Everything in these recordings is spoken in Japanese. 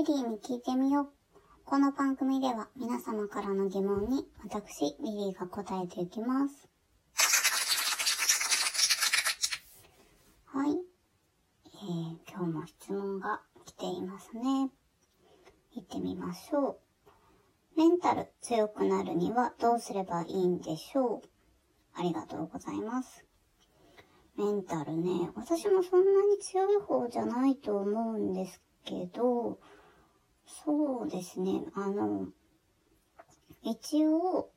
リリーに聞いてみよう。この番組では皆様からの疑問に私、リリーが答えていきます。はい。えー、今日も質問が来ていますね。行ってみましょう。メンタル強くなるにはどうすればいいんでしょう？ありがとうございます。メンタルね、私もそんなに強い方じゃないと思うんですけど、そうですね、あの、一応、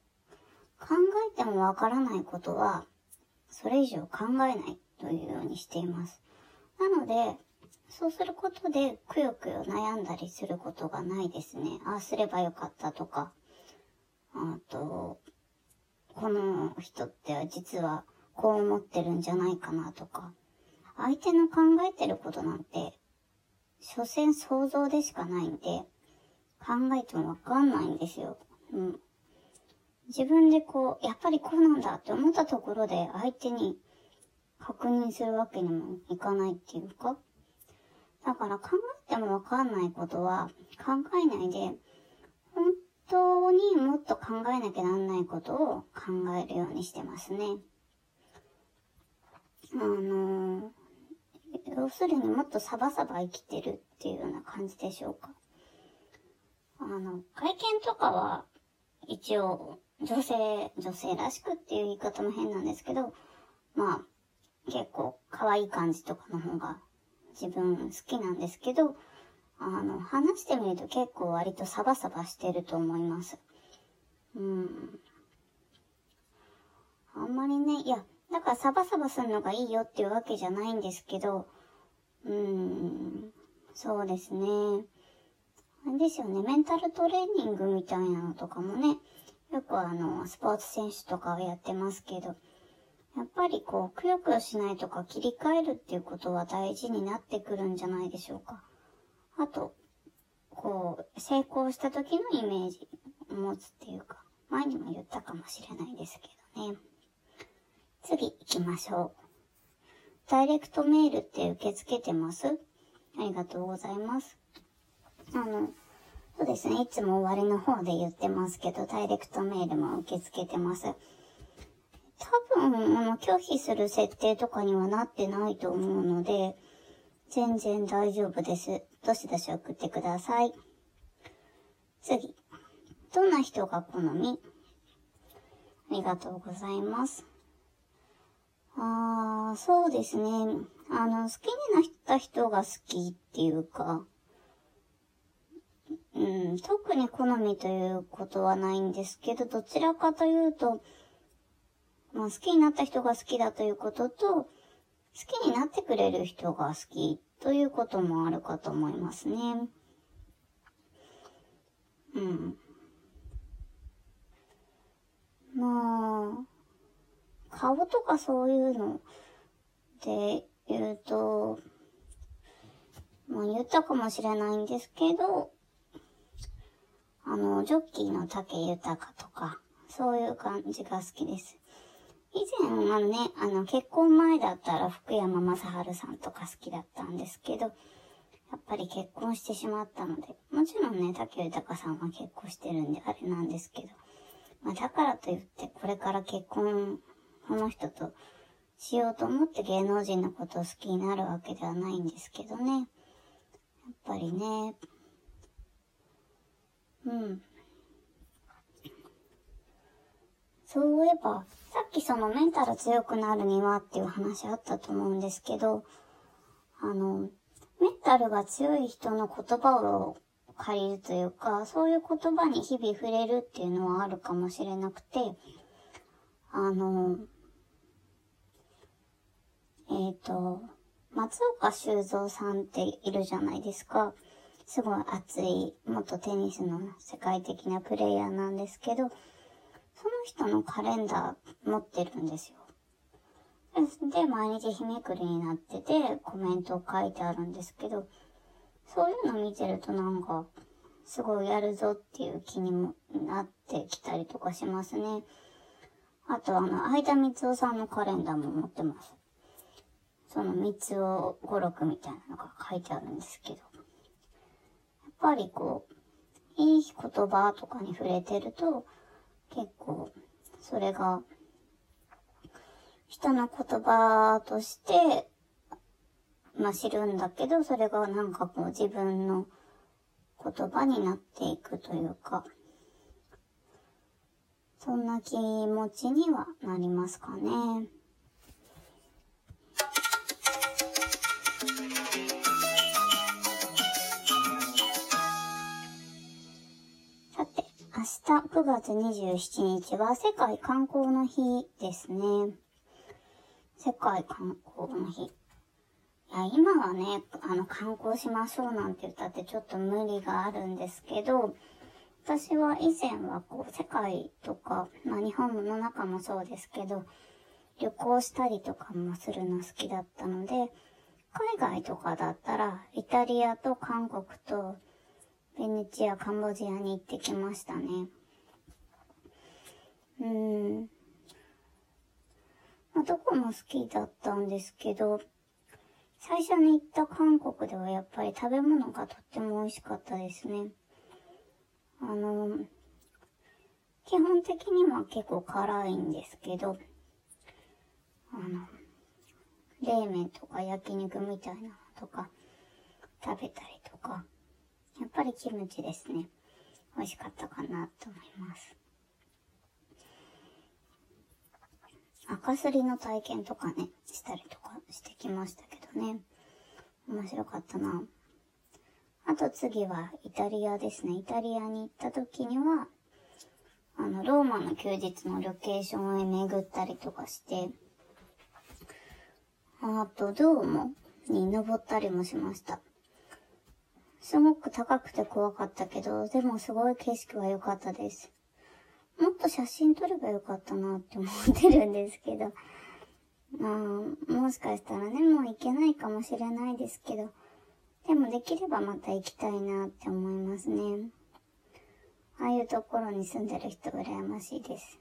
考えてもわからないことは、それ以上考えないというようにしています。なので、そうすることで、くよくよ悩んだりすることがないですね。ああすればよかったとか、あと、この人って実はこう思ってるんじゃないかなとか、相手の考えてることなんて、所詮想像でしかないんで、考えてもわかんないんですよ。うん。自分でこう、やっぱりこうなんだって思ったところで相手に確認するわけにもいかないっていうか、だから考えてもわかんないことは考えないで、本当にもっと考えなきゃなんないことを考えるようにしてますね。あの要するにもっとサバサバ生きてるっていうような感じでしょうか？あの、会見とかは一応女性、女性らしくっていう言い方も変なんですけど、まあ、結構可愛い感じとかの方が自分好きなんですけど、あの、話してみると結構割とサバサバしてると思います。うん。あんまりね、いや、だからサバサバするのがいいよっていうわけじゃないんですけど、うーん、そうですね。あれですよね、メンタルトレーニングみたいなのとかもね、よくあの、スポーツ選手とかはやってますけど、やっぱりこう、くよくよしないとか切り替えるっていうことは大事になってくるんじゃないでしょうか。あと、こう、成功した時のイメージを持つっていうか、前にも言ったかもしれないですけどね。次行きましょう。ダイレクトメールって受け付けてますありがとうございます。あの、そうですね。いつも終わりの方で言ってますけど、ダイレクトメールも受け付けてます。多分、あの、拒否する設定とかにはなってないと思うので、全然大丈夫です。どしどし送ってください。次。どんな人が好み？ありがとうございます。あー、そうですね。あの、好きになった人が好きっていうか、うん、特に好みということはないんですけど、どちらかというと、まあ、好きになった人が好きだということと、好きになってくれる人が好きということもあるかと思いますね。うん。まあ、顔とかそういうので言うと、まあ言ったかもしれないんですけど、あの、ジョッキーの竹豊とか、そういう感じが好きです。以前はね、あの、結婚前だったら福山雅治さんとか好きだったんですけど、やっぱり結婚してしまったので、もちろんね、竹豊さんは結婚してるんであれなんですけど、まあだからといって、これから結婚、この人としようと思って芸能人のことを好きになるわけではないんですけどね。やっぱりね、うん。そういえば、さっきそのメンタル強くなるにはっていう話あったと思うんですけど、あの、メンタルが強い人の言葉を借りるというか、そういう言葉に日々触れるっていうのはあるかもしれなくて、あの、えっ、ー、と、松岡修造さんっているじゃないですか。すごい熱い元テニスの世界的なプレイヤーなんですけど、その人のカレンダー持ってるんですよ。で、毎日日めくりになってて、コメントを書いてあるんですけど、そういうの見てるとなんか、すごいやるぞっていう気にもなってきたりとかしますね。あとあの、相田光夫さんのカレンダーも持ってます。その三つを五六みたいなのが書いてあるんですけど。やっぱりこう、いい言葉とかに触れてると、結構、それが、人の言葉として、まあ知るんだけど、それがなんかこう自分の言葉になっていくというか、そんな気持ちにはなりますかね。9月27日は世界観光の日ですね。世界観光の日。いや、今はね、あの、観光しましょうなんて言ったってちょっと無理があるんですけど、私は以前はこう世界とか、まあ日本の中もそうですけど、旅行したりとかもするの好きだったので、海外とかだったらイタリアと韓国とベネチア、カンボジアに行ってきましたね。うん。まあ、どこも好きだったんですけど、最初に行った韓国ではやっぱり食べ物がとっても美味しかったですね。あの、基本的には結構辛いんですけど、あの、冷麺とか焼肉みたいなのとか食べたりとか、やっぱりキムチですね。美味しかったかなと思います。赤すりの体験とかね、したりとかしてきましたけどね。面白かったな。あと次はイタリアですね。イタリアに行った時には、あの、ローマの休日のロケーションへ巡ったりとかして、あと、ドームに登ったりもしました。すごく高くて怖かったけど、でもすごい景色は良かったです。もっと写真撮ればよかったなって思ってるんですけど、まあ、もしかしたらね、もう行けないかもしれないですけど、でもできればまた行きたいなって思いますね。ああいうところに住んでる人羨ましいです。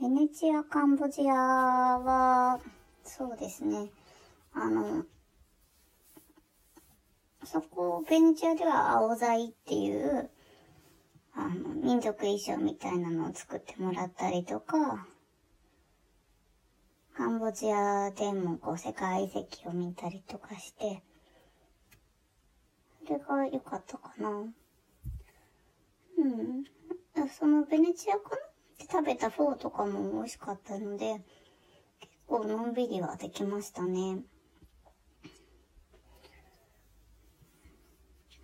ベネチア、カンボジアは、そうですね。あの、そこ、ベネチアでは青材っていう、あの、民族衣装みたいなのを作ってもらったりとか、カンボジアでもこう世界遺跡を見たりとかして、それが良かったかな。うん。そのベネチアかな？って食べたフォーとかも美味しかったので、結構のんびりはできましたね。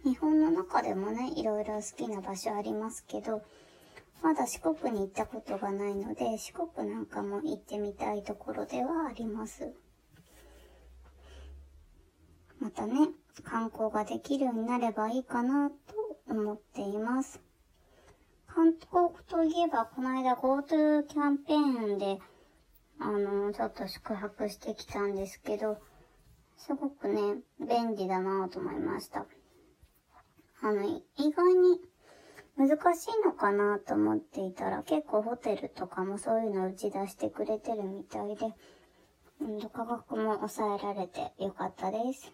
日本の中でもね、いろいろ好きな場所ありますけど、まだ四国に行ったことがないので、四国なんかも行ってみたいところではあります。またね、観光ができるようになればいいかなと思っています。韓国といえば、この間 GoTo キャンペーンで、あの、ちょっと宿泊してきたんですけど、すごくね、便利だなと思いました。あの、意外に難しいのかなと思っていたら、結構ホテルとかもそういうの打ち出してくれてるみたいで、うん、価格も抑えられてよかったです。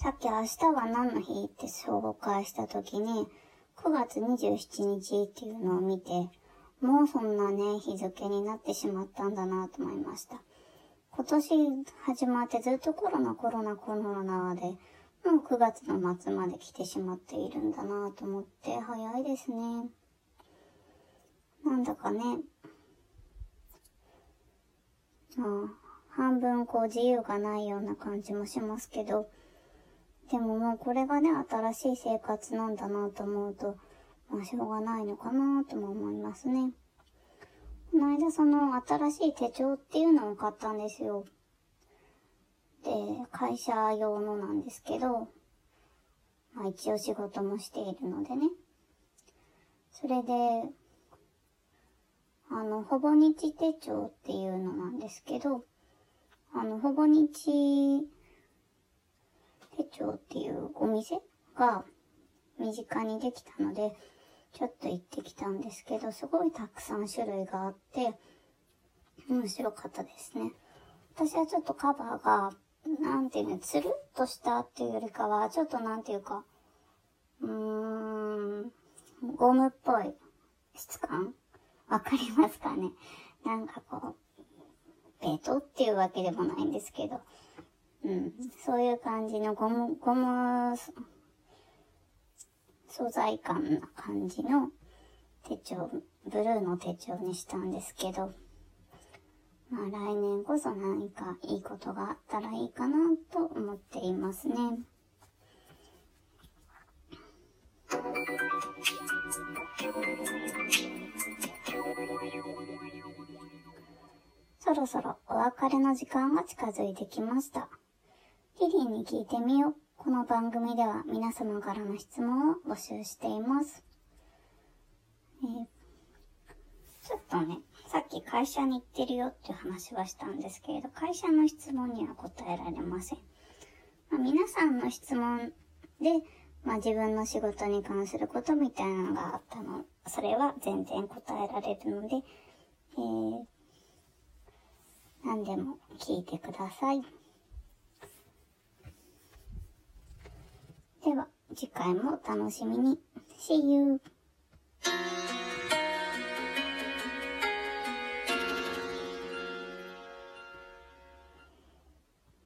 さっき明日は何の日って紹介した時に、9月27日っていうのを見て、もうそんなね、日付になってしまったんだなと思いました。今年始まってずっとコロナコロナコロナで、もう9月の末まで来てしまっているんだなと思って早いですね。なんだかね、まあ、半分こう自由がないような感じもしますけど、でももうこれがね、新しい生活なんだなと思うと、まあしょうがないのかなとも思いますね。この間その新しい手帳っていうのを買ったんですよ。で、会社用のなんですけど、まあ一応仕事もしているのでね。それで、あの、ほぼ日手帳っていうのなんですけど、あの、ほぼ日手帳っていうお店が身近にできたので、ちょっと行ってきたんですけど、すごいたくさん種類があって、面白かったですね。私はちょっとカバーが、なんていうの、つるっとしたっていうよりかは、ちょっとなんていうか、うーん、ゴムっぽい質感？わかりますかね？なんかこう、ベトっていうわけでもないんですけど、うん、そういう感じのゴム、ゴム、素材感な感じの手帳、ブルーの手帳にしたんですけど、まあ来年こそ何かいいことがあったらいいかなと思っていますね。そろそろお別れの時間が近づいてきました。リリーに聞いてみよう。この番組では皆様からの質問を募集しています。えー、ちょっとね、さっき会社に行ってるよっていう話はしたんですけれど、会社の質問には答えられません。まあ、皆さんの質問で、まあ、自分の仕事に関することみたいなのがあったの、それは全然答えられるので、えー、何でも聞いてください。では、次回もお楽しみに。See you!